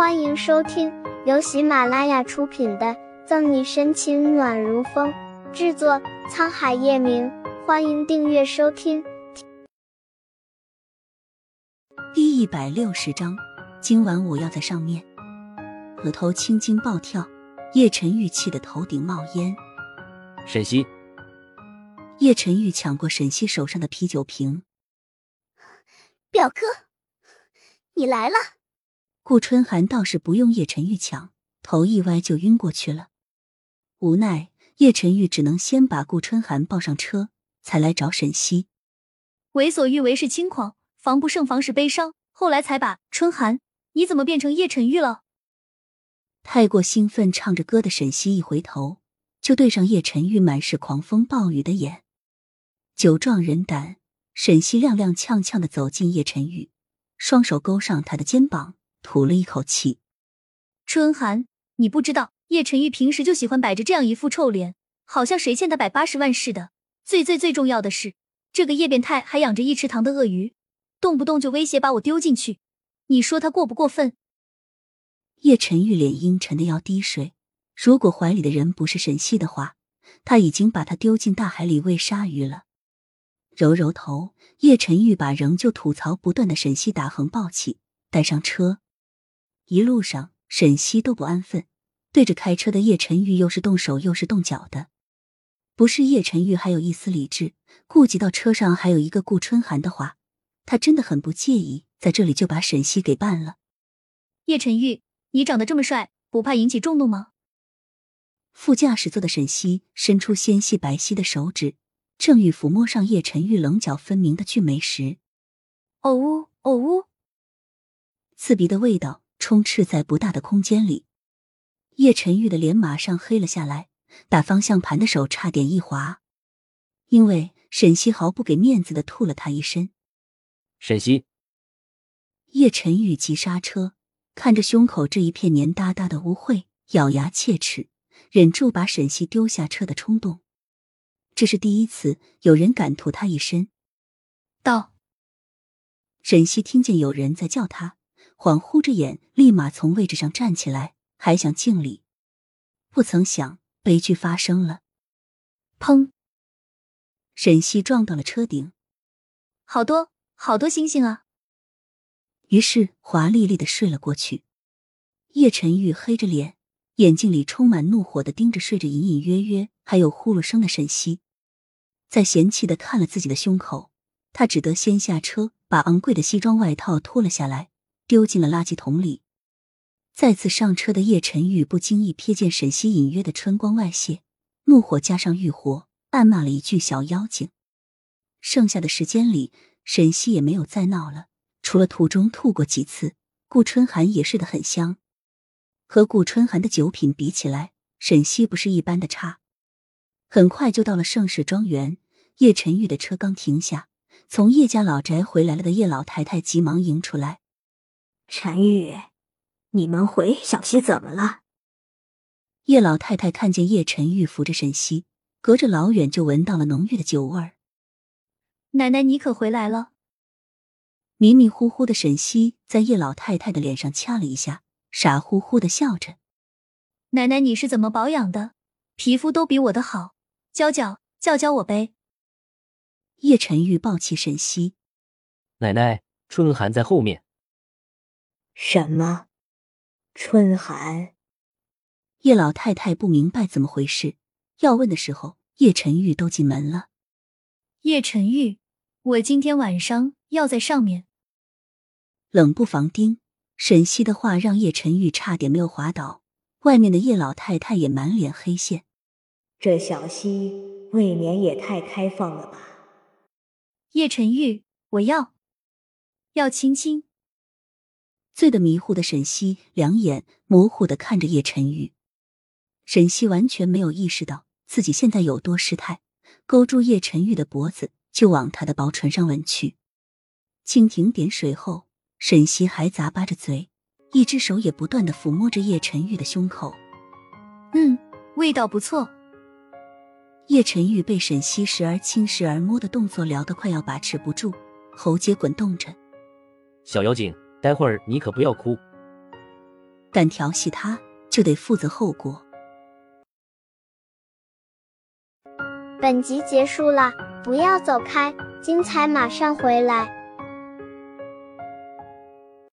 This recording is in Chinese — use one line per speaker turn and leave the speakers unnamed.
欢迎收听由喜马拉雅出品的《赠你深情暖如风》，制作沧海夜明。欢迎订阅收听。
第一百六十章，今晚我要在上面。额头青筋暴跳，叶晨玉气得头顶冒烟。
沈西，
叶晨玉抢过沈西手上的啤酒瓶。
表哥，你来了。
顾春寒倒是不用叶晨玉抢，头一歪就晕过去了。无奈叶晨玉只能先把顾春寒抱上车，才来找沈西。
为所欲为是轻狂，防不胜防是悲伤，后来才把春寒，你怎么变成叶晨玉了？
太过兴奋，唱着歌的沈西一回头，就对上叶晨玉满是狂风暴雨的眼。酒壮人胆，沈西踉踉跄跄的走进叶晨玉，双手勾上他的肩膀。吐了一口气，
春寒，你不知道叶晨玉平时就喜欢摆着这样一副臭脸，好像谁欠他百八十万似的。最最最重要的是，这个叶变态还养着一池塘的鳄鱼，动不动就威胁把我丢进去。你说他过不过分？
叶晨玉脸阴沉的要滴水。如果怀里的人不是沈西的话，他已经把他丢进大海里喂鲨鱼了。揉揉头，叶晨玉把仍旧吐槽不断的沈西打横抱起，带上车。一路上，沈西都不安分，对着开车的叶晨玉又是动手又是动脚的。不是叶晨玉还有一丝理智，顾及到车上还有一个顾春寒的话，他真的很不介意在这里就把沈西给办了。
叶晨玉，你长得这么帅，不怕引起众怒吗？
副驾驶座的沈西伸出纤细白皙的手指，正欲抚摸上叶晨玉棱角分明的俊眉时，
哦呜哦呜，
刺鼻的味道。充斥在不大的空间里，叶晨玉的脸马上黑了下来，打方向盘的手差点一滑，因为沈西毫不给面子的吐了他一身。
沈西，
叶晨玉急刹车，看着胸口这一片黏哒哒的污秽，咬牙切齿，忍住把沈西丢下车的冲动。这是第一次有人敢吐他一身。
到，
沈西听见有人在叫他。恍惚着眼，立马从位置上站起来，还想敬礼，不曾想悲剧发生了。
砰！
沈西撞到了车顶，
好多好多星星啊！
于是华丽丽的睡了过去。叶晨玉黑着脸，眼睛里充满怒火的盯着睡着隐隐约约还有呼噜声的沈西，在嫌弃的看了自己的胸口，他只得先下车，把昂贵的西装外套脱了下来。丢进了垃圾桶里。再次上车的叶晨玉不经意瞥见沈西隐约的春光外泄，怒火加上欲火，暗骂了一句“小妖精”。剩下的时间里，沈西也没有再闹了，除了途中吐过几次。顾春寒也睡得很香，和顾春寒的酒品比起来，沈西不是一般的差。很快就到了盛世庄园，叶晨玉的车刚停下，从叶家老宅回来了的叶老太太急忙迎出来。
陈玉，你们回小溪怎么了？
叶老太太看见叶晨玉扶着沈西，隔着老远就闻到了浓郁的酒味儿。
奶奶，你可回来了？
迷迷糊糊的沈西在叶老太太的脸上掐了一下，傻乎乎的笑着。
奶奶，你是怎么保养的？皮肤都比我的好，教教教教我呗。
叶晨玉抱起沈西，
奶奶，春寒在后面。
什么？春寒？
叶老太太不明白怎么回事，要问的时候，叶晨玉都进门了。
叶晨玉，我今天晚上要在上面。
冷不防丁，沈西的话让叶晨玉差点没有滑倒。外面的叶老太太也满脸黑线。
这小溪未免也太开放了吧？
叶晨玉，我要，要亲亲。
醉得迷糊的沈西两眼模糊的看着叶晨玉，沈西完全没有意识到自己现在有多失态，勾住叶晨玉的脖子就往他的薄唇上吻去。蜻蜓点水后，沈西还咂巴着嘴，一只手也不断的抚摸着叶晨玉的胸口。
嗯，味道不错。
叶晨玉被沈西时而亲时而摸的动作撩得快要把持不住，喉结滚动着。
小妖精。待会儿你可不要哭。
敢调戏他，就得负责后果。
本集结束了，不要走开，精彩马上回来。